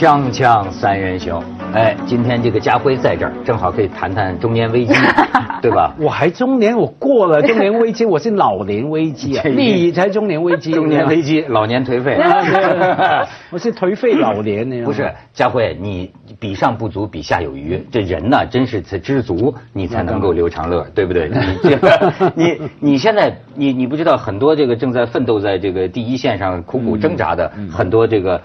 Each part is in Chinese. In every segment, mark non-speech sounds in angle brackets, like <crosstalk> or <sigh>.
锵锵三人行，哎，今天这个家辉在这儿，正好可以谈谈中年危机，<laughs> 对吧？我还中年，我过了中年危机，我是老年危机啊，<laughs> 你才中年危机，中年危机，老年颓废，<laughs> 我是颓废老年呢。不是，家辉，你比上不足，比下有余，这人呢，真是才知足，你才能够留长乐，对不对？你，你你现在，你你不知道，很多这个正在奋斗在这个第一线上苦苦挣扎的很多这个。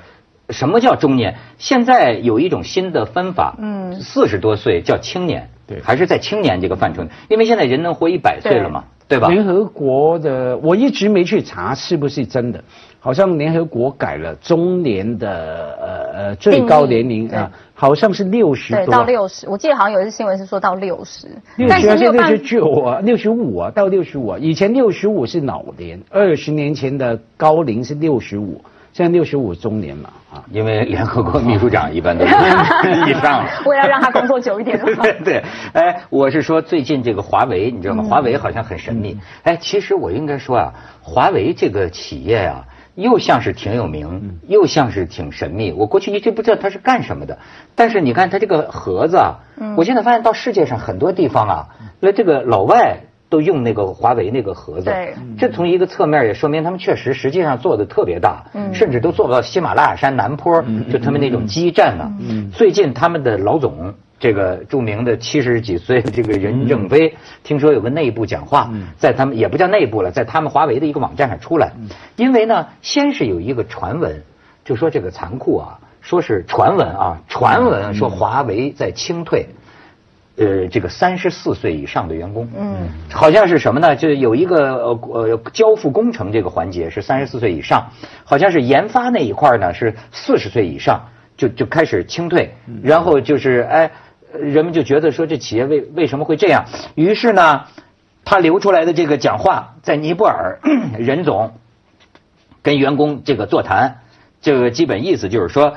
什么叫中年？现在有一种新的分法，嗯，四十多岁叫青年，对，还是在青年这个范畴。因为现在人能活一百岁了嘛，对。吧？联合国的我一直没去查是不是真的，好像联合国改了中年的呃呃最高年龄啊，好像是六十多，到六十，我记得好像有一次新闻是说到六十，六十六十九啊，六十五啊，到六十五啊，以前六十五是老年，二十年前的高龄是六十五。现在六十五中年嘛，啊，因为联合国秘书长一般都是 <laughs> 以上了。为了让他工作久一点的话。<laughs> 对，哎，我是说最近这个华为，你知道吗？华为好像很神秘。哎，其实我应该说啊，华为这个企业啊，又像是挺有名，又像是挺神秘。我过去一直不知道它是干什么的，但是你看它这个盒子啊，我现在发现到世界上很多地方啊，那这个老外。都用那个华为那个盒子，这从一个侧面也说明他们确实实际上做的特别大，甚至都做不到喜马拉雅山南坡，就他们那种基站呢。最近他们的老总，这个著名的七十几岁的这个任正非，听说有个内部讲话，在他们也不叫内部了，在他们华为的一个网站上出来，因为呢，先是有一个传闻，就说这个残酷啊，说是传闻啊，传闻说华为在清退。呃，这个三十四岁以上的员工，嗯，好像是什么呢？就有一个呃呃交付工程这个环节是三十四岁以上，好像是研发那一块呢是四十岁以上就就开始清退，然后就是哎，人们就觉得说这企业为为什么会这样？于是呢，他留出来的这个讲话在尼泊尔，<clears throat> 任总跟员工这个座谈，这个基本意思就是说，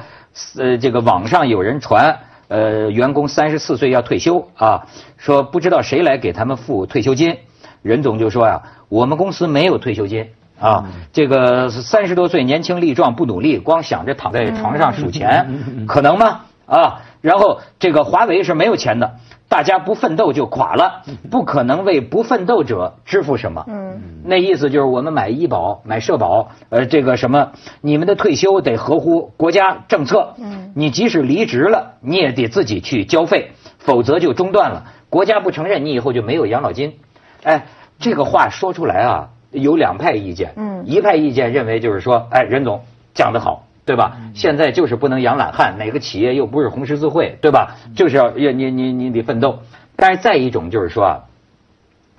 呃，这个网上有人传。呃，员工三十四岁要退休啊，说不知道谁来给他们付退休金，任总就说呀，我们公司没有退休金啊，这个三十多岁年轻力壮不努力，光想着躺在床上数钱，可能吗？啊，然后这个华为是没有钱的。大家不奋斗就垮了，<laughs> 不可能为不奋斗者支付什么。嗯，那意思就是我们买医保、买社保，呃，这个什么，你们的退休得合乎国家政策。嗯，你即使离职了，你也得自己去交费，否则就中断了。国家不承认，你以后就没有养老金。哎，这个话说出来啊，有两派意见。嗯，一派意见认为就是说，哎，任总讲得好。对吧？现在就是不能养懒汉，哪个企业又不是红十字会，对吧？就是要要你你你得奋斗。但是再一种就是说啊，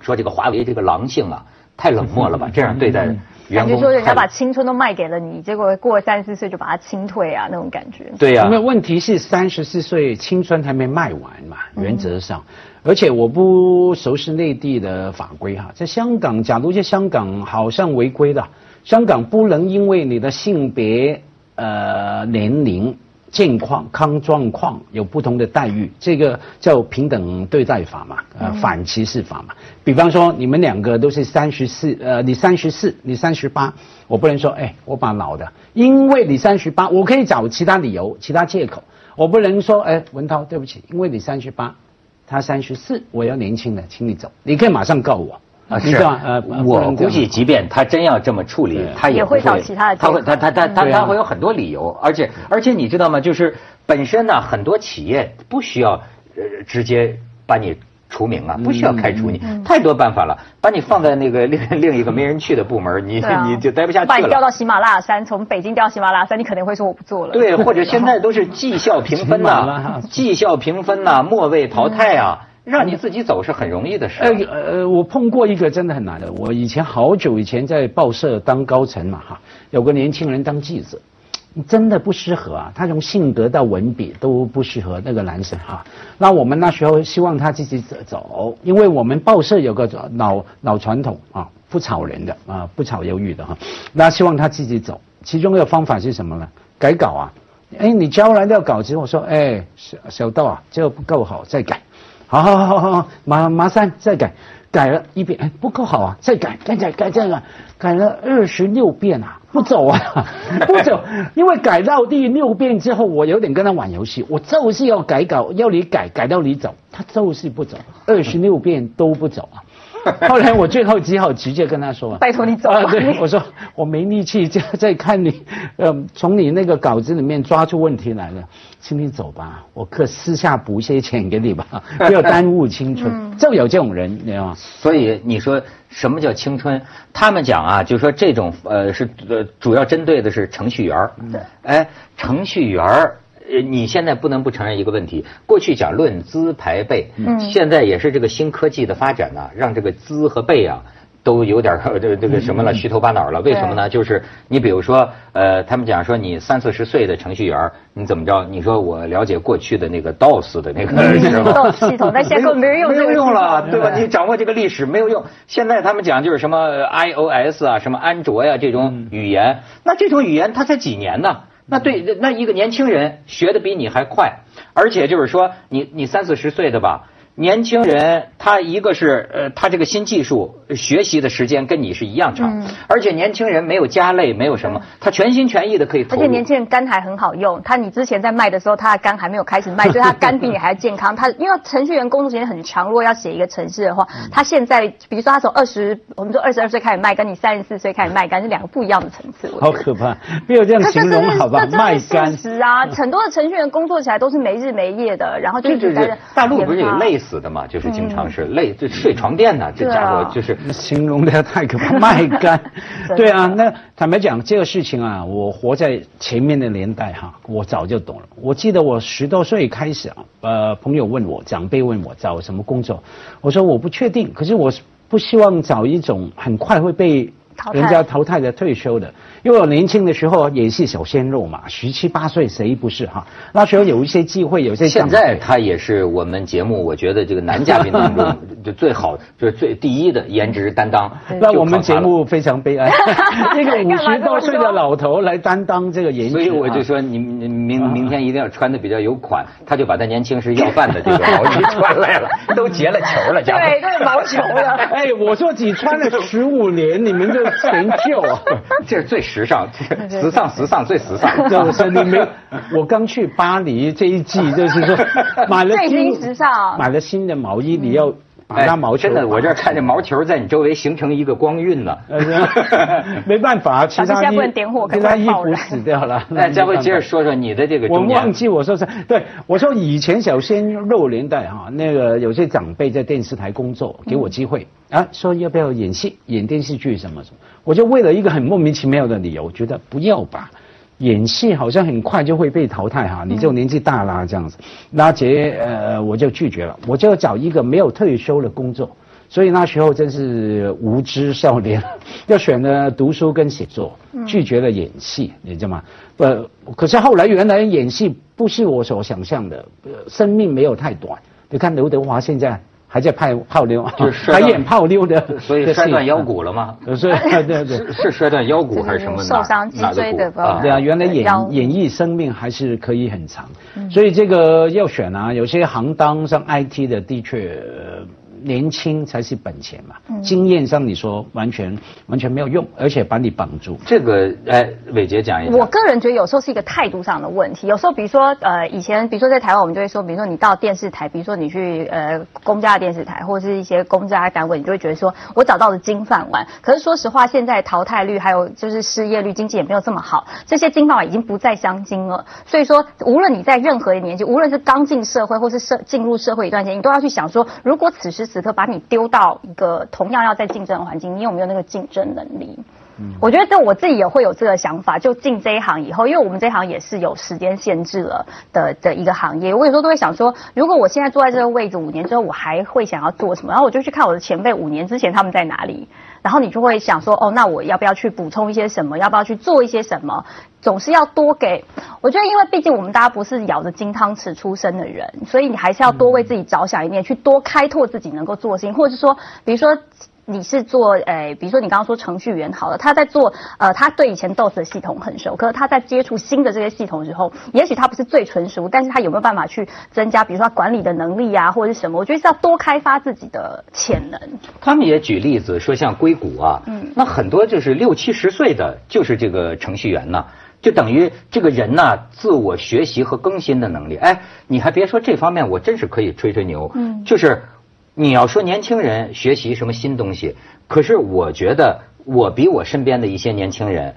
说这个华为这个狼性啊，太冷漠了吧？这样对待员工，就说人家把青春都卖给了你，结果过三十四岁就把它清退啊，那种感觉。对呀，因为问题是三十四岁青春还没卖完嘛，原则上。而且我不熟悉内地的法规哈，在香港，假如在香港好像违规的，香港不能因为你的性别。呃，年龄、健况、康状况有不同的待遇，这个叫平等对待法嘛，呃，反歧视法嘛。比方说，你们两个都是三十四，呃，你三十四，你三十八，我不能说，哎，我把老的，因为你三十八，我可以找其他理由、其他借口，我不能说，哎，文涛，对不起，因为你三十八，他三十四，我要年轻的，请你走，你可以马上告我。啊，是呃，我估计，即便他真要这么处理，他也会找其他的，他会，他他他他他会有很多理由，而且而且你知道吗？就是本身呢，很多企业不需要呃直接把你除名啊，不需要开除你，太多办法了，把你放在那个另 <laughs> 另一个没人去的部门，你你就待不下去了。把你调到喜马拉雅山，从北京调喜马拉雅山，你肯定会说我不做了。对，或者 <laughs> 现在都是绩效评分呐，绩效评分呐，末位淘汰啊。让你自己走是很容易的事。呃呃，我碰过一个真的很难的。我以前好久以前在报社当高层嘛哈，有个年轻人当记者，真的不适合啊。他从性格到文笔都不适合那个男生哈。那我们那时候希望他自己走，因为我们报社有个老老传统啊，不炒人的啊，不炒鱿鱼的哈。那希望他自己走，其中一个方法是什么呢？改稿啊。哎，你交来的稿子，我说哎，小小道啊，这个不够好，再改。好好好好好，马马三再改，改了一遍，哎，不够好啊，再改，改改，改这个，改了二十六遍啊，不走啊，<laughs> 不走，因为改到第六遍之后，我有点跟他玩游戏，我就是要改稿，要你改，改到你走，他就是不走，二十六遍都不走啊。<laughs> 后来我最后只好直接跟他说：“拜托你走啊！”。对，我说我没力气再再看你，呃，从你那个稿子里面抓出问题来了，请你走吧，我可私下补一些钱给你吧，<laughs> 不要耽误青春。就有这种人，你知道吗？所以你说什么叫青春？他们讲啊，就是说这种呃是呃主要针对的是程序员儿对哎，程序员儿。呃，你现在不能不承认一个问题，过去讲论资排辈，嗯现在也是这个新科技的发展呢、让这个资和辈啊都有点 <laughs> 这个这个什么了，虚头巴脑了。为什么呢？就是你比如说，呃，他们讲说你三四十岁的程序员，你怎么着？你说我了解过去的那个 DOS 的那个系统那现在根本没人用没有用了，对吧？你掌握这个历史没有用。现在他们讲就是什么 iOS 啊，什么安卓呀、这种语言，那这种语言它才几年呢？那对，那一个年轻人学的比你还快，而且就是说，你你三四十岁的吧。年轻人，他一个是呃，他这个新技术学习的时间跟你是一样长，嗯而且年轻人没有家累，没有什么，他全心全意的可以投入。而且年轻人肝还很好用，他你之前在卖的时候，他的肝还没有开始卖，<laughs> 所以他肝比你还健康。他因为程序员工作时间很长，如果要写一个程式的话，嗯他现在比如说他从二十，我们说二十二岁开始卖，跟你三十四岁开始卖肝是两个不一样的层次。好可怕，没有这样形容好吧卖的是干事。实啊，很多的程序员工作起来都是没日没夜的，然后就这这这一直在大陆不是有研发累死的嘛？就是经常是累，就睡床垫呢。这家伙啊就是形容的太可怕，<laughs> 卖干。<laughs> 对啊，那坦白讲，这个事情啊，我活在前面的年代哈，我早就懂了。我记得我十多岁开始啊，呃，朋友问我，长辈问我找什么工作，我说我不确定，可是我不希望找一种很快会被淘汰人家淘汰的退休的，因为我年轻的时候也是小鲜肉嘛，十七八岁谁不是哈？那时候有一些机会，有些现在他也是我们节目，我觉得这个男嘉宾当中 <laughs> 就最好，就是最第一的颜值担当。那我们节目非常悲哀，一 <laughs> 个 <laughs> 五十多岁的老头来担当这个颜值，所以我就啊说你你明明天一定要穿的比较有款，他就把他年轻时要饭的这个毛衣穿来了，都结了球了，家伙。对，都是毛球了。哎，我说只穿了十五年，你们就嫌旧啊？<laughs> 这是最时尚，时尚时尚最时尚。<laughs> 就是你没，我刚去巴黎这一季，就是说买了 <laughs> 最新新时尚买了新的毛衣，你要把它毛球哎真的，我这儿看见毛球在你周围形成一个光晕呢。呃 <laughs> 没办法，其他不能点火可其他衣服死掉了。那，<laughs> 佳慧没办法接着说说你的这个我。忘记我说是，对我说以前小鲜肉年代哈，那个有些长辈在电视台工作，给我机会、啊，说要不要演戏、演电视剧什么什么，我就为了一个很莫名其妙的理由，觉得不要吧。演戏好像很快就会被淘汰哈，你就年纪大啦这样子，那结呃我就拒绝了，我就要找一个没有退休的工作，所以那时候真是无知少年，要选了读书跟写作，拒绝了演戏，你知道吗？呃，可是后来原来演戏不是我所想象的，呃生命没有太短。你看刘德华现在还在泡泡妞，还演泡妞的，所以摔断腰骨了吗？呃所以对对对。是是摔断腰骨还是什么？受伤脊椎的哪哪骨部分对啊，原来演演艺生命还是可以很长，嗯。所以这个要选啊，有些行当像 IT 的，的确、呃年轻才是本钱嘛，嗯经验上你说完全完全没有用，而且把你绑住。这个哎，伟杰讲一下。我个人觉得有时候是一个态度上的问题。有时候，比如说，呃，以前，比如说在台湾，我们就会说，比如说你到电视台，比如说你去呃公家的电视台，或者是一些公家单位，你就会觉得说我找到了金饭碗。可是说实话，现在淘汰率还有就是失业率，经济也没有这么好，这些金饭碗已经不再相金了。所以说，无论你在任何的年纪，无论是刚进社会或是社进入社会一段时间，你都要去想说，如果此时此刻把你丢到一个同样要在竞争的环境，你有没有那个竞争能力？我觉得这我自己也会有这个想法，就进这一行以后，因为我们这一行也是有时间限制了的的一个行业。我有时候都会想说，如果我现在坐在这个位置五年之后，我还会想要做什么？然后我就去看我的前辈五年之前他们在哪里，然后你就会想说，哦，那我要不要去补充一些什么？要不要去做一些什么？总是要多给。我觉得，因为毕竟我们大家不是咬着金汤匙出生的人，所以你还是要多为自己着想一点，去多开拓自己能够做的事情，或者是说，比如说。你是做诶，比如说你刚刚说程序员好了，他在做呃，他对以前 DOS 的系统很熟，可是他在接触新的这些系统之后，也许他不是最纯熟，但是他有没有办法去增加，比如说他管理的能力啊，或者是什么？我觉得是要多开发自己的潜能。他们也举例子说，像硅谷啊，嗯，那很多就是六七十岁的，就是这个程序员呢。就等于这个人呢，自我学习和更新的能力。哎，你还别说这方面，我真是可以吹吹牛。嗯，就是你要说年轻人学习什么新东西，可是我觉得我比我身边的一些年轻人，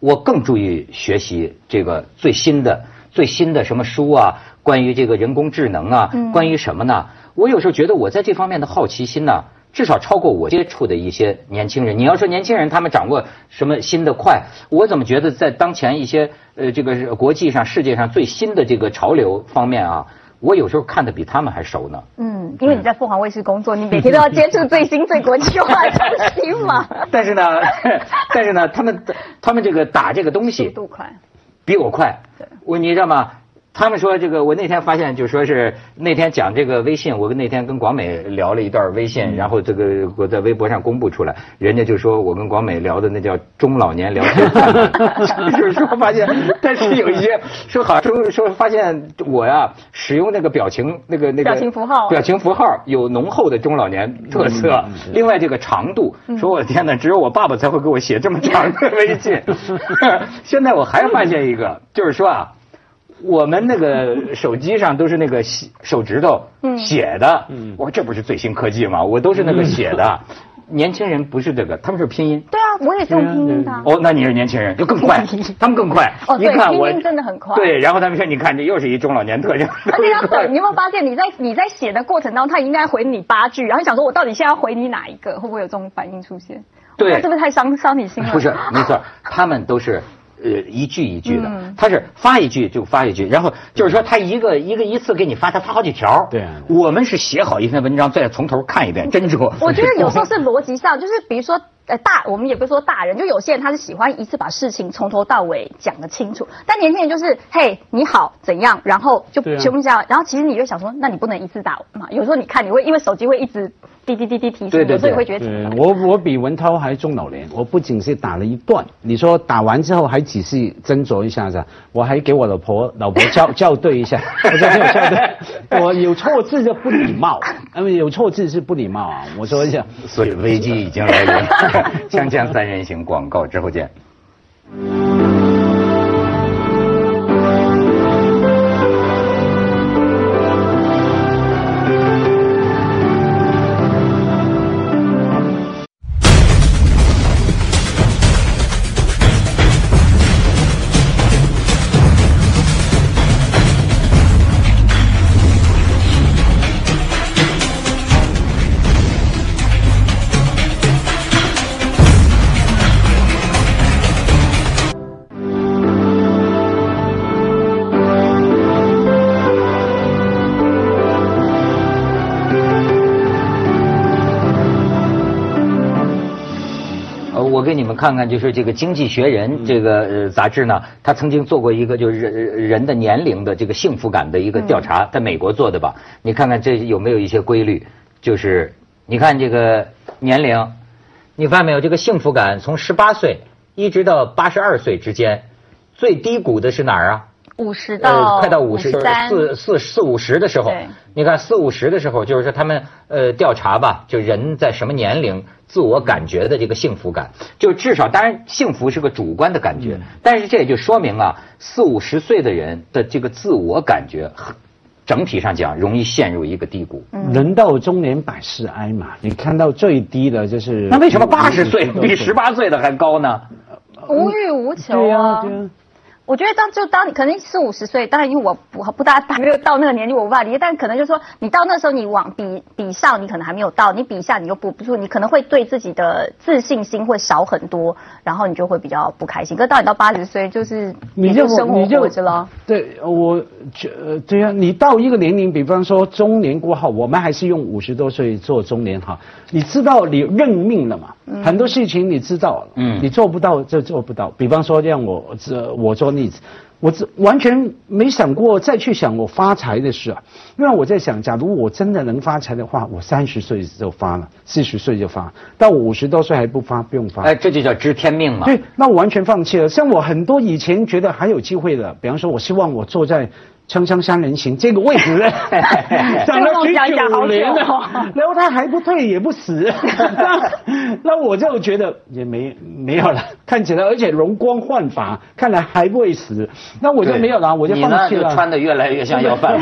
我更注意学习这个最新的、最新的什么书啊，关于这个人工智能啊，关于什么呢？我有时候觉得我在这方面的好奇心呢。至少超过我接触的一些年轻人。你要说年轻人他们掌握什么新的快，我怎么觉得在当前一些呃这个国际上世界上最新的这个潮流方面啊，我有时候看的比他们还熟呢。嗯，因为你在凤凰卫视工作，你每天都要接触最新最国际化的东西嘛。<laughs> 但是呢，<laughs> 但是呢，他们他们这个打这个东西速度快，比我快。我你知道吗？他们说这个，我那天发现就说是那天讲这个微信，我跟那天跟广美聊了一段微信，然后这个我在微博上公布出来，人家就说我跟广美聊的那叫中老年聊天，<laughs> 就是说发现，但是有一些说好说说发现我呀使用那个表情那个那个表情符号，表情符号有浓厚的中老年特色，另外这个长度，说我的天哪，只有我爸爸才会给我写这么长的微信，<laughs> 现在我还发现一个，就是说啊。我们那个手机上都是那个手指头写的，我说这不是最新科技吗？我都是那个写的。年轻人不是这个，他们是拼音。对啊，我也是用拼音的。哦，那你是年轻人，就更快，<laughs> 他们更快。哦，对，拼音真的很快。对，然后他们说：“你看，这又是一中老年特征。”而且要等，你有没有发现，你在你在写的过程当中，他应该回你八句，然后想说：“我到底现在要回你哪一个？会不会有这种反应出现？”对，是不是太伤伤你心了？不是，没错，他们都是。呃，一句一句的，他是发一句就发一句，然后就是说他一个一个一次给你发，他发好几条。对，我们是写好一篇文章，再从头看一遍，真是。我觉得有时候是逻辑上，就是比如说。呃，大我们也不是说大人，就有些人他是喜欢一次把事情从头到尾讲得清楚，但年轻人就是嘿你好怎样，然后就全部这样，然后其实你就想说，那你不能一次打嘛？有时候你看你会因为手机会一直滴滴滴滴提醒，所以会觉得。我我比文涛还中老年，我不仅是打了一段，你说打完之后还仔细斟酌一下子，我还给我老婆老婆校 <laughs> 校对一下，我说没有校对，我有错字就不礼貌，<laughs> 因为有错字是不礼貌啊，我说一下。所以危机已经来临。<laughs> 锵锵三人行，广告之后见。看看，就是这个《经济学人》这个呃杂志呢，他曾经做过一个就是人人的年龄的这个幸福感的一个调查，在美国做的吧？你看看这有没有一些规律？就是你看这个年龄，你发现没有？这个幸福感从十八岁一直到八十二岁之间，最低谷的是哪儿啊？五十到快到五十，四四四五十的时候，你看四五十的时候，就是说他们呃调查吧，就人在什么年龄自我感觉的这个幸福感，就至少当然幸福是个主观的感觉，但是这也就说明啊，四五十岁的人的这个自我感觉，整体上讲容易陷入一个低谷。人到中年百事哀嘛，你看到最低的就是那为什么八十岁比十八岁的还高呢？无欲无求对啊。我觉得当就当你可能四五十岁，当然因为我不不大还没有到那个年纪，我无法理解。但可能就是说，你到那时候你往比比上，你可能还没有到；你比下，你又补不住，你可能会对自己的自信心会少很多，然后你就会比较不开心。可到你到八十岁，就是你就生活过着了。对，我觉对啊，你到一个年龄，比方说中年过后，我们还是用五十多岁做中年哈。你知道你认命了嘛？很多事情你知道了，嗯，你做不到就做不到。比方说，让我这我做例子，我这完全没想过再去想我发财的事啊，因为我在想，假如我真的能发财的话，我三十岁就发了，四十岁就发，到五十多岁还不发，不用发。哎，这就叫知天命嘛。对，那我完全放弃了。像我很多以前觉得还有机会的，比方说，我希望我坐在。锵锵三人行这个位置，讲了许久年了，然后他还不退也不死，那我就觉得也没没有了，看起来而且容光焕发，看来还不会死，那我就没有了，我就放弃了。穿的越来越像要饭。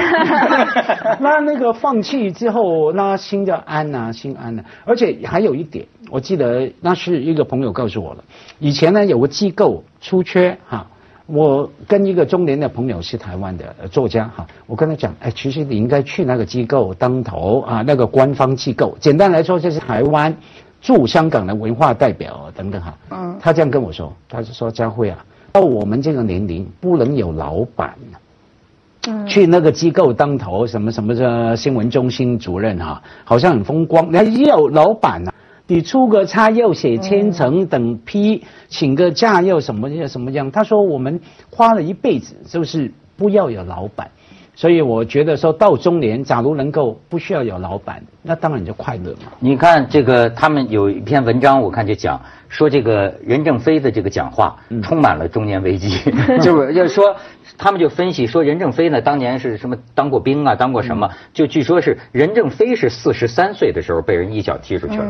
<laughs> 那那个放弃之后，那心就安呐，心安了。而且还有一点，我记得那是一个朋友告诉我了，以前呢有个机构出缺哈。我跟一个中年的朋友是台湾的作家哈，我跟他讲，哎，其实你应该去那个机构当头啊，那个官方机构，简单来说就是台湾驻香港的文化代表等等哈。嗯。他这样跟我说，他就说佳慧啊，到我们这个年龄不能有老板。嗯。去那个机构当头，什么什么的新闻中心主任哈，好像很风光，那要有老板啊。你出个差要写千层等批，请个假要什么要什么样？他说我们花了一辈子，就是不要有老板，所以我觉得说到中年，假如能够不需要有老板，那当然就快乐嘛。你看这个，他们有一篇文章，我看就讲说这个任正非的这个讲话充满了中年危机，<laughs> 就是就是说。他们就分析说，任正非呢，当年是什么当过兵啊，当过什么？就据说是任正非是四十三岁的时候被人一脚踢出去了，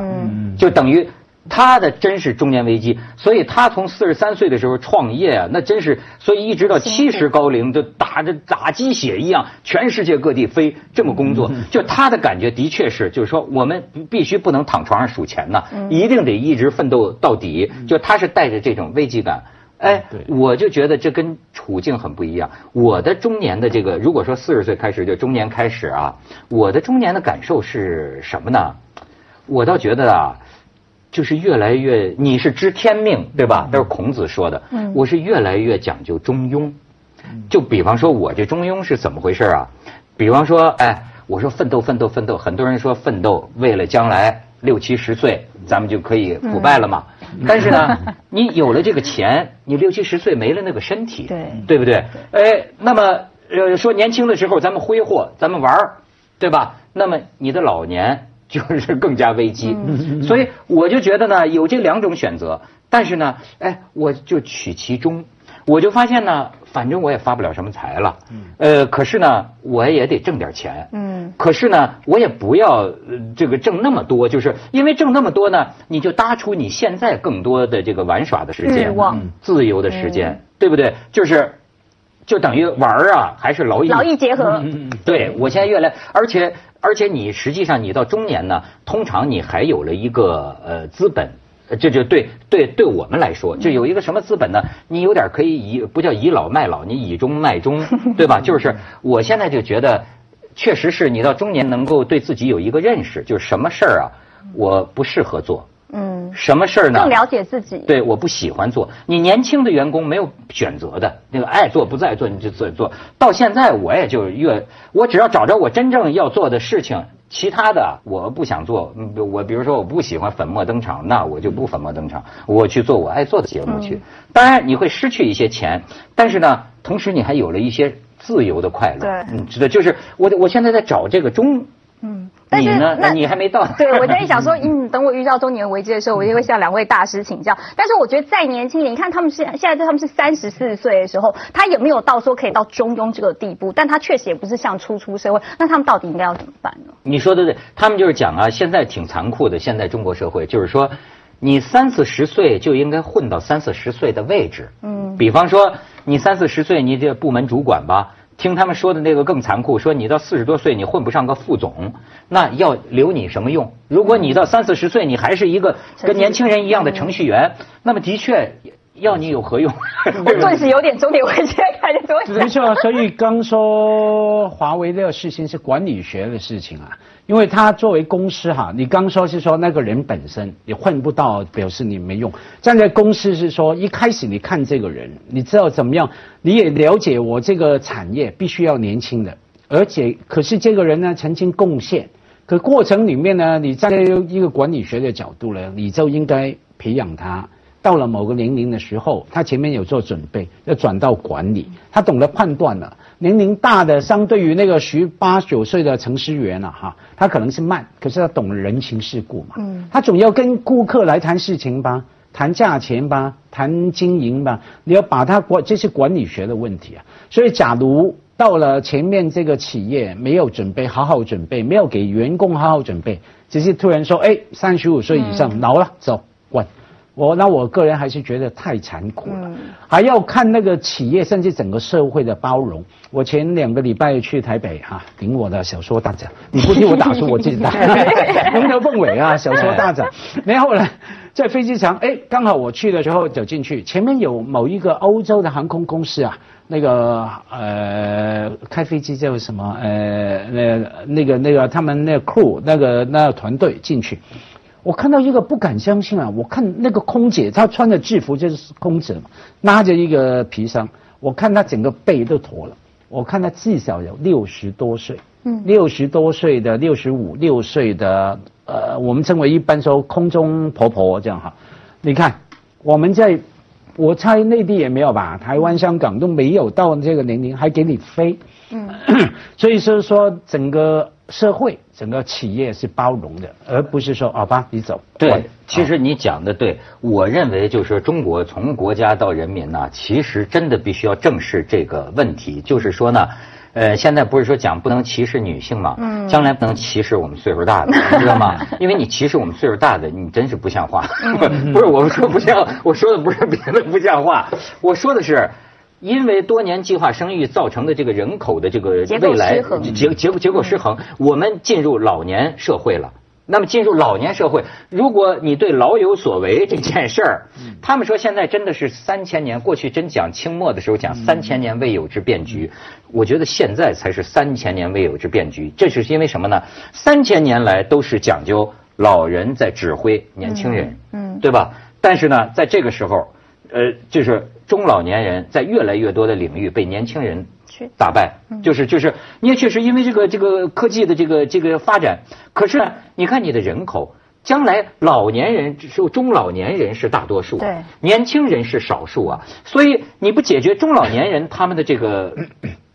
就等于他的真是中年危机。所以他从四十三岁的时候创业啊，那真是，所以一直到七十高龄，就打着打鸡血一样，全世界各地飞这么工作。就他的感觉的确是，就是说我们必须不能躺床上数钱呐，一定得一直奋斗到底。就他是带着这种危机感。哎，我就觉得这跟处境很不一样。我的中年的这个，如果说四十岁开始就中年开始啊，我的中年的感受是什么呢？我倒觉得啊，就是越来越，你是知天命对吧？都是孔子说的。嗯，我是越来越讲究中庸。就比方说，我这中庸是怎么回事啊？比方说，哎，我说奋斗奋斗奋斗，很多人说奋斗为了将来六七十岁咱们就可以腐败了嘛。但是呢，<laughs> 你有了这个钱，你六七十岁没了那个身体，对对不对？哎，那么呃说年轻的时候咱们挥霍，咱们玩儿，对吧？那么你的老年就是更加危机。所以我就觉得呢，有这两种选择，但是呢，哎，我就取其中。我就发现呢，反正我也发不了什么财了，呃，可是呢，我也得挣点钱，嗯，可是呢，我也不要这个挣那么多，就是因为挣那么多呢，你就搭出你现在更多的这个玩耍的时间，自由的时间，对不对？就是，就等于玩儿啊，还是劳逸劳逸结合，嗯对我现在越来，而且而且你实际上你到中年呢，通常你还有了一个呃资本。这就对对对我们来说，就有一个什么资本呢？你有点可以以不叫倚老卖老，你倚中卖中，<laughs> 对吧？就是我现在就觉得，确实是你到中年能够对自己有一个认识，就是什么事儿啊，我不适合做。嗯。什么事儿呢？更了解自己。对，我不喜欢做。你年轻的员工没有选择的，那个爱做不再做你就做做。到现在我也就越，我只要找着我真正要做的事情。其他的我不想做，我比如说我不喜欢粉墨登场，那我就不粉墨登场，我去做我爱做的节目去。当然你会失去一些钱，但是呢，同时你还有了一些自由的快乐。对，你知道，就是我我现在在找这个中。嗯，但是？那你还没到。<laughs> 对，我在想说，嗯，等我遇到中年危机的时候，我就会向两位大师请教。但是我觉得再年轻一点，你看他们是现在在他们是三十四岁的时候，他也没有到说可以到中庸这个地步，但他确实也不是像初出社会。那他们到底应该要怎么办呢？你说的对，他们就是讲啊，现在挺残酷的。现在中国社会就是说，你三四十岁就应该混到三四十岁的位置。嗯，比方说你三四十岁，你这部门主管吧。听他们说的那个更残酷，说你到四十多岁你混不上个副总，那要留你什么用？如果你到三四十岁你还是一个跟年轻人一样的程序员，那么的确。要你有何用？<laughs> 我顿时有点中年危机的感觉。没错，所以刚说华为的事情是管理学的事情啊，因为他作为公司哈，你刚说是说那个人本身也混不到，表示你没用。站在公司是说一开始你看这个人，你知道怎么样，你也了解我这个产业必须要年轻的，而且可是这个人呢曾经贡献，可过程里面呢，你站在一个管理学的角度呢，你就应该培养他。到了某个年龄的时候，他前面有做准备，要转到管理，他懂得判断了。年龄大的，相对于那个十八九岁的程序员了哈，他可能是慢，可是他懂人情世故嘛。嗯，他总要跟顾客来谈事情吧，谈价钱吧，谈经营吧，你要把他管，这是管理学的问题啊。所以，假如到了前面这个企业没有准备，好好准备，没有给员工好好准备，只是突然说，哎，三十五岁以上老了，走，滚。我那我个人还是觉得太残酷了，还要看那个企业甚至整个社会的包容。我前两个礼拜去台北哈，顶我的小说大奖，你不替我打出我自己打，<laughs> 龙头凤尾啊，小说大奖。<laughs> 然后呢，在飞机场，哎，刚好我去的时候走进去，前面有某一个欧洲的航空公司啊，那个呃开飞机叫什么呃那那个那个他们那个 crew 那个那个团队进去。我看到一个不敢相信啊！我看那个空姐，她穿着制服就是空姐嘛，拉着一个皮箱，我看她整个背都驼了。我看她至少有六十多岁，嗯，六十多岁的六十五六岁的，呃，我们称为一般说空中婆婆这样哈。你看，我们在，我猜内地也没有吧，台湾、香港都没有到这个年龄还给你飞，嗯，<coughs> 所以说说整个。社会整个企业是包容的，而不是说好吧，你走。对，其实你讲的对，我认为就是中国从国家到人民呢，其实真的必须要正视这个问题。就是说呢，呃，现在不是说讲不能歧视女性嘛，嗯，将来不能歧视我们岁数大的，<laughs> 知道吗？因为你歧视我们岁数大的，你真是不像话。<laughs> 不是我说不像，我说的不是别的不像话，我说的是。因为多年计划生育造成的这个人口的这个未来结结结构失衡，我们进入老年社会了。那么进入老年社会，如果你对老有所为这件事儿，他们说现在真的是三千年过去，真讲清末的时候讲三千年未有之变局，我觉得现在才是三千年未有之变局。这是因为什么呢？三千年来都是讲究老人在指挥年轻人，嗯，对吧？但是呢，在这个时候，呃，就是。中老年人在越来越多的领域被年轻人打败，就是就是，你也确实因为这个这个科技的这个这个发展，可是呢，你看你的人口，将来老年人是中老年人是大多数，对，年轻人是少数啊，所以你不解决中老年人他们的这个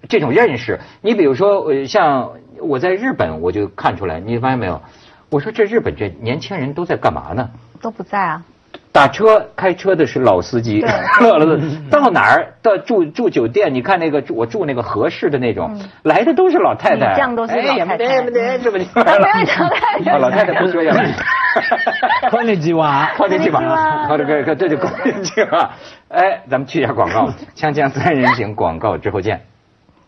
这种认识，你比如说呃，像我在日本我就看出来，你发现没有？我说这日本这年轻人都在干嘛呢？都不在啊。打车开车的是老司机，<laughs> 到哪儿到住住酒店？你看那个我住那个合适的那种，来的都是老太太，这样都 <laughs> 是老太太，不 <laughs> 对，这么不要老太太。不说要来。欢迎几瓦，欢迎几瓦，好的，可以，这就欢迎几瓦。哎，咱们去一下广告，锵锵三人行广告之后见，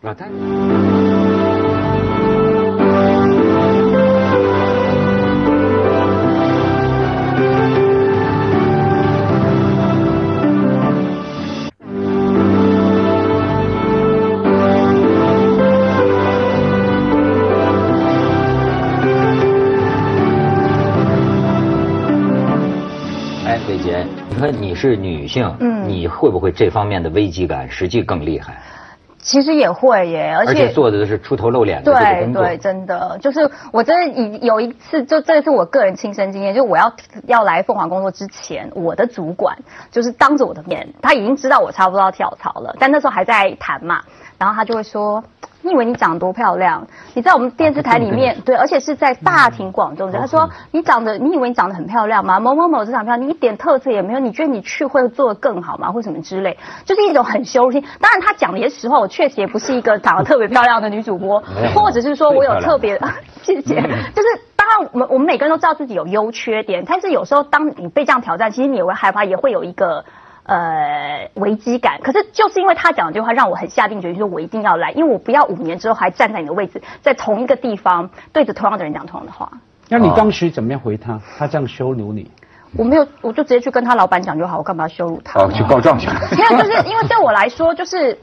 老太太。你说你是女性，嗯，你会不会这方面的危机感实际更厉害？其实也会耶，而且做的都是出头露脸的对对，真的就是我真的有有一次，就这是我个人亲身经验，就我要要来凤凰工作之前，我的主管就是当着我的面，他已经知道我差不多要跳槽了，但那时候还在谈嘛，然后他就会说。你以为你长得多漂亮？你在我们电视台里面，对，而且是在大庭广众。他说你长得，你以为你长得很漂亮吗？某某某这长漂亮，你一点特色也没有。你觉得你去会做的更好吗？或什么之类，就是一种很羞辱性。当然他讲的也是实话，我确实也不是一个长得特别漂亮的女主播，或者是说我有特别，<laughs> 谢谢。就是当然，我们我们每个人都知道自己有优缺点，但是有时候当你被这样挑战，其实你也会害怕，也会有一个。呃，危机感。可是就是因为他讲的这句话，让我很下定决心，说我一定要来，因为我不要五年之后还站在你的位置，在同一个地方对着同样的人讲同样的话。那你当时怎么样回他？他这样羞辱你？我没有，我就直接去跟他老板讲就好，我干嘛要羞辱他？哦，去告状去。<laughs> 没有，就是因为对我来说，就是。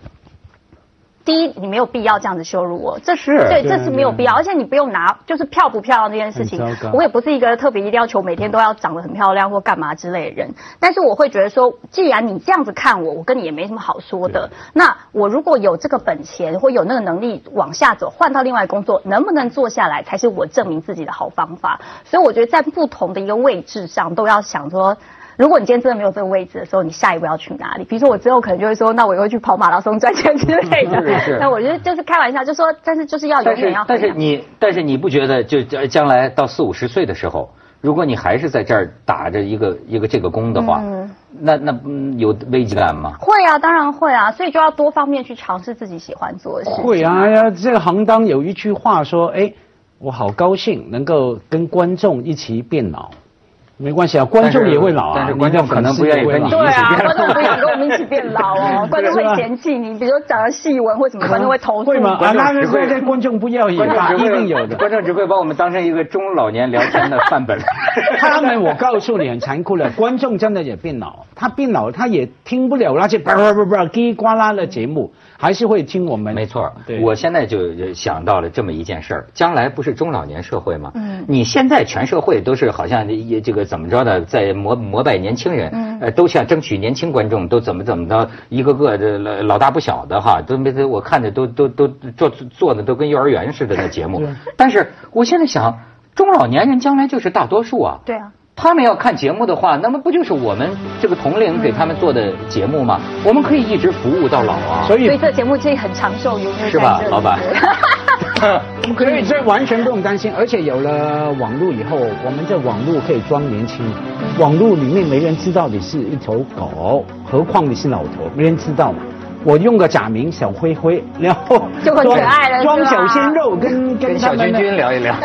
第一，你没有必要这样子羞辱我，这是对，这是没有必要，而且你不用拿，就是漂不漂亮这件事情，我也不是一个特别一定要求每天都要长得很漂亮或干嘛之类的人，但是我会觉得说，既然你这样子看我，我跟你也没什么好说的，那我如果有这个本钱或有那个能力往下走，换到另外工作，能不能做下来，才是我证明自己的好方法。所以我觉得在不同的一个位置上，都要想说。如果你今天真的没有这个位置的时候，你下一步要去哪里？比如说我之后可能就会说，那我以后去跑马拉松赚钱之类的。是是那我觉得就是开玩笑，就说，但是就是要永但是远要衡量。但是你但是你不觉得就将将来到四五十岁的时候，如果你还是在这儿打着一个一个这个工的话，嗯那那嗯有危机感吗？会啊，当然会啊，所以就要多方面去尝试自己喜欢做的事情。会啊，哎呀，这个行当有一句话说，哎，我好高兴能够跟观众一起变老。没关系啊，观众也会老啊，但是观众可能不愿意跟你对啊，一起变老 <laughs> 观众不想跟我们一起变老哦，观众会嫌弃你，比如说长了细纹或什么，观众会投诉。<laughs> 会吗？啊，观众会那观众不要也吧，观众只会一定有的。观众只会把我们当成一个中老年聊天的范本。<laughs> 他们，我告诉你很残酷的，观众真的也变老，他变老，他也听不了那些叭叭叭叭叽里呱啦的节目，还是会听我们。没错，对，我现在就想到了这么一件事儿，将来不是中老年社会吗？嗯你现在全社会都是好像也这个怎么着呢，在膜膜拜年轻人，嗯呃，都想争取年轻观众，都怎么怎么着，一个个的老老大不小的哈，都没我看着都都都做做的都跟幼儿园似的那节目。但是我现在想，中老年人将来就是大多数啊。对啊，他们要看节目的话，那么不就是我们这个同龄给他们做的节目吗？我们可以一直服务到老啊。所以所以这节目其实很长寿，永远是吧老板 <laughs> <laughs> 所以这完全不用担心，而且有了网络以后，我们这网络可以装年轻，网络里面没人知道你是一头狗，何况你是老头，没人知道嘛。我用个假名小灰灰，然后就很可爱了装小鲜肉跟跟跟小他们的君君聊一聊。